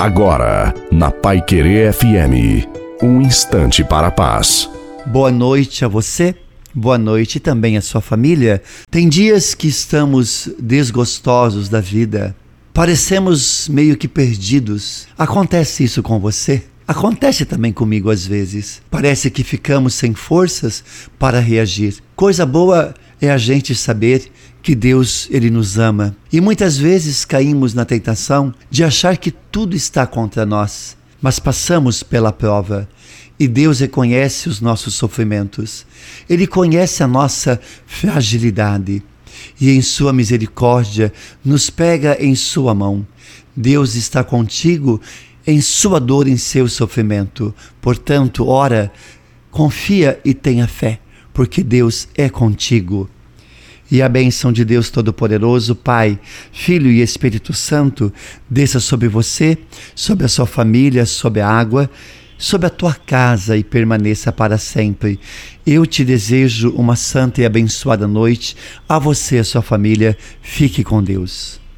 Agora, na Pai Querer FM, um instante para a paz. Boa noite a você, boa noite também à sua família. Tem dias que estamos desgostosos da vida, parecemos meio que perdidos. Acontece isso com você? Acontece também comigo às vezes. Parece que ficamos sem forças para reagir. Coisa boa é a gente saber que Deus ele nos ama. E muitas vezes caímos na tentação de achar que tudo está contra nós, mas passamos pela prova. E Deus reconhece os nossos sofrimentos. Ele conhece a nossa fragilidade e em sua misericórdia nos pega em sua mão. Deus está contigo em sua dor, em seu sofrimento. Portanto, ora, confia e tenha fé, porque Deus é contigo. E a bênção de Deus Todo-Poderoso, Pai, Filho e Espírito Santo, desça sobre você, sobre a sua família, sobre a água, sobre a tua casa e permaneça para sempre. Eu te desejo uma santa e abençoada noite. A você e a sua família, fique com Deus.